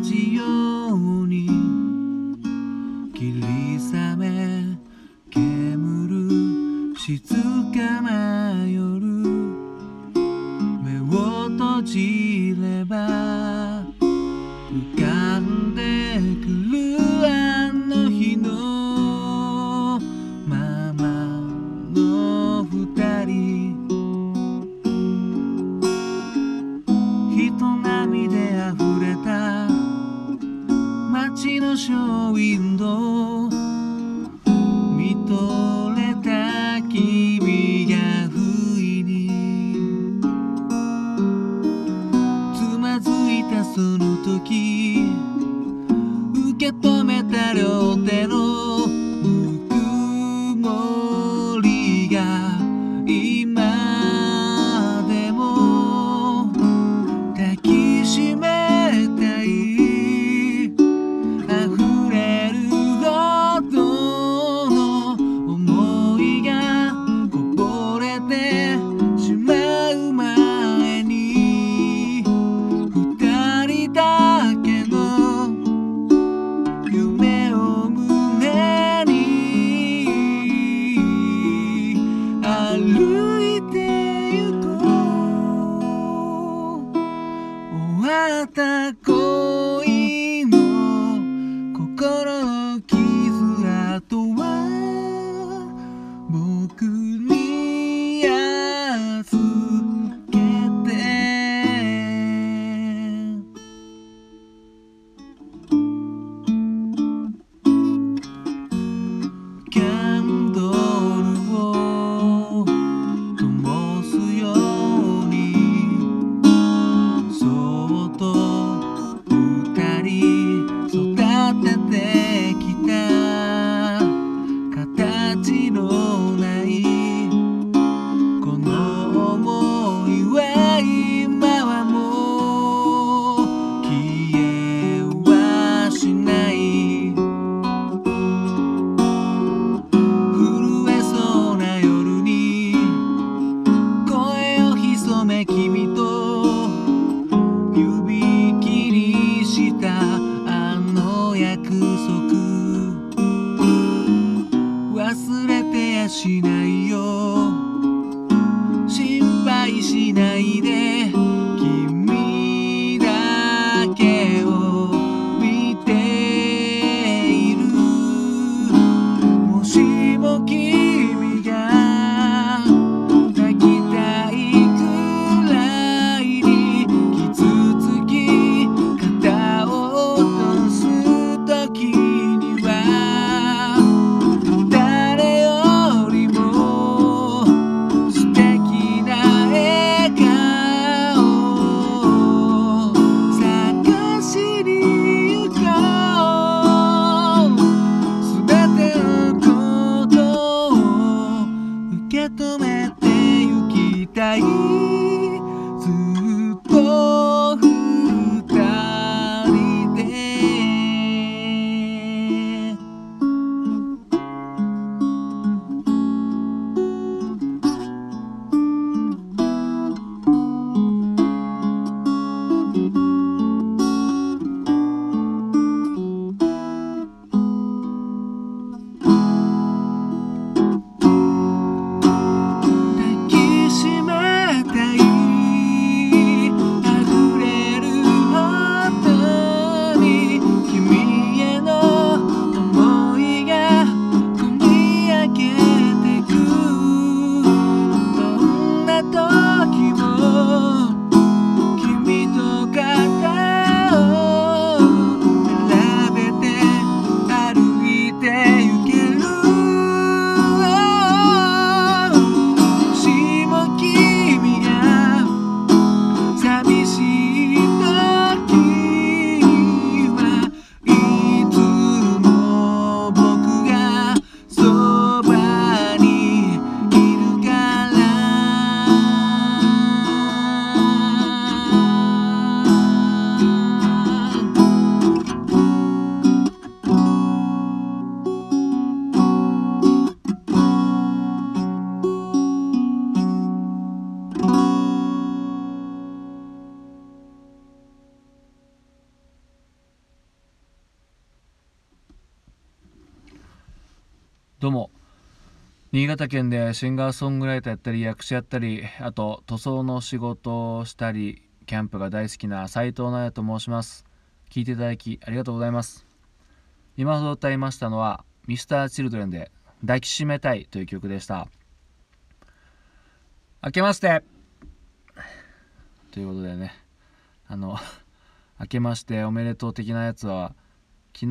じように霧りめ煙 gonna You. どうも。新潟県でシンガーソングライターやったり役者やったりあと塗装の仕事をしたりキャンプが大好きな斉藤直也と申します。聞いていただきありがとうございます。今ほど歌いましたのは Mr.Children で抱きしめたいという曲でした。明けまして。ということでね。あの明けましておめでとう的なやつは昨日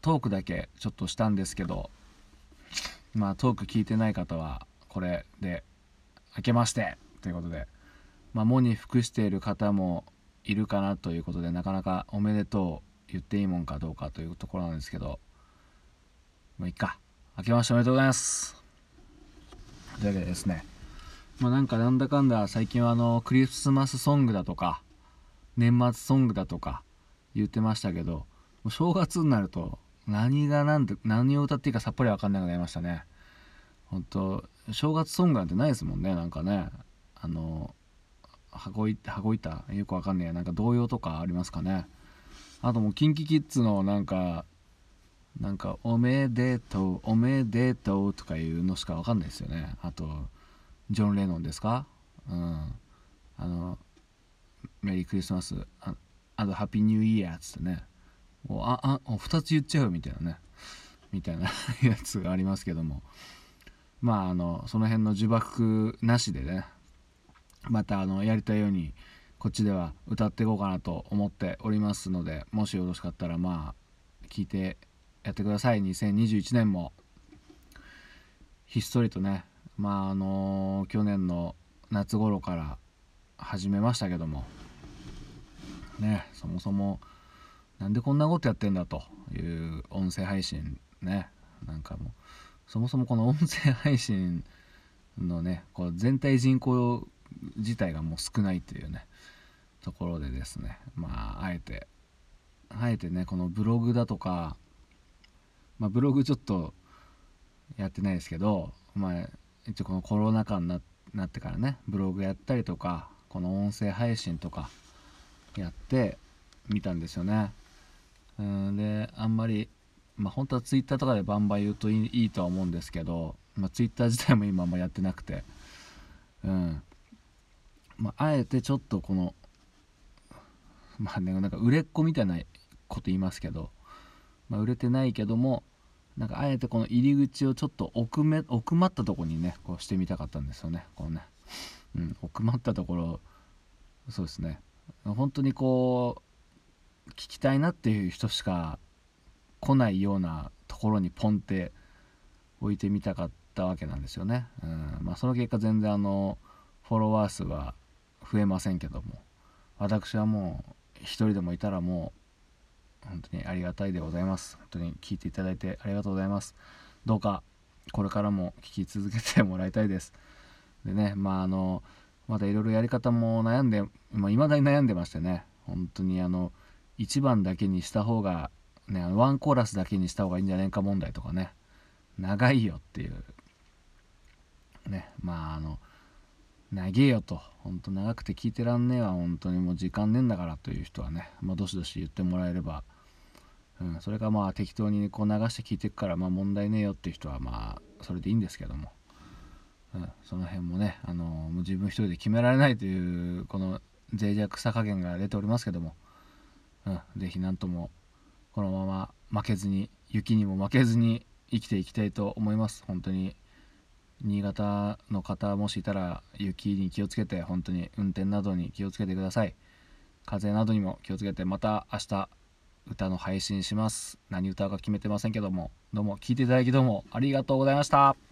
トークだけちょっとしたんですけどまあトーク聞いてない方はこれで明けましてということでまあ喪に服している方もいるかなということでなかなかおめでとう言っていいもんかどうかというところなんですけどもういっか。明けましておめでとうございます。というわけでですねまあなんかなんだかんだ最近はあのクリスマスソングだとか年末ソングだとか言ってましたけど正月になると何が何で何を歌っていいかさっぱり分かんなくなりましたね。本当正月ソングなんてないですもんねなんかね。あの羽子板羽子板よくわかんねえなんか童謡とかありますかね。あともう KinKiKids のなんかなんか「おめでとうおめでとう」とかいうのしかわかんないですよね。あとジョン・レノンですか？うん。あの「メリークリスマス」ああと「ハッピーニューイヤー」っつってね。ああ2つ言っちゃうみたいなね。みたいな やつがありますけども。まああのその辺の呪縛なしでね。またあのやりたいようにこっちでは歌っていこうかなと思っておりますのでもしよろしかったらまあ聞いてやってください。2021年もひっそりとねまああの去年の夏頃から始めましたけども。ねそもそもなんでこんなことやってんだという音声配信ね。なんかもうそもそもこの音声配信のねこう全体人口自体がもう少ないというねところでですね。まああえてあえてねこのブログだとかまあブログちょっとやってないですけどまあ一応このコロナ禍になってからねブログやったりとかこの音声配信とかやってみたんですよね。うんであんまりまあ本当はツイッターとかでバンバン言うといいとは思うんですけど、まあ、ツイッター自体も今あんまやってなくてうん。まあ、あえてちょっとこのまあねなんか売れっ子みたいなこと言いますけど、まあ、売れてないけどもなんかあえてこの入り口をちょっと奥め奥まったとこにねこうしてみたかったんですよねこのね、うん、奥まったところそうですね。本当にこう聞きたいなっていう人しか来ないようなところにポンって置いてみたかったわけなんですよね、うん。まあ、その結果全然あのフォロワー数は増えませんけども私はもう一人でもいたらもう本当にありがたいでございます。本当に聞いていただいてありがとうございます。どうかこれからも聞き続けてもらいたいです。でねまああのまだいろいろやり方も悩んでいまだに悩んでましてね。本当にあの1番だけにした方がねワンコーラスだけにした方がいいんじゃないか問題とかね。長いよっていう。ね。まああの長えよと。本当長くて聞いてらんねえわ。本当にもう時間ねえんだからという人はね、まあ、どしどし言ってもらえれば、うん、それがまあ適当にこう流して聞いてくからまあ問題ねえよっていう人はまあそれでいいんですけども、うん、その辺もねあのもう自分一人で決められないというこの脆弱さ加減が出ておりますけども、うん、是非何ともこのまま負けずに雪にも負けずに生きていきたいと思います。本当に。新潟の方もしいたら雪に気をつけて本当に運転などに気をつけてください。風などにも気をつけてまた明日歌の配信します。何歌か決めてませんけどもどうも聴いていただきどうもありがとうございました。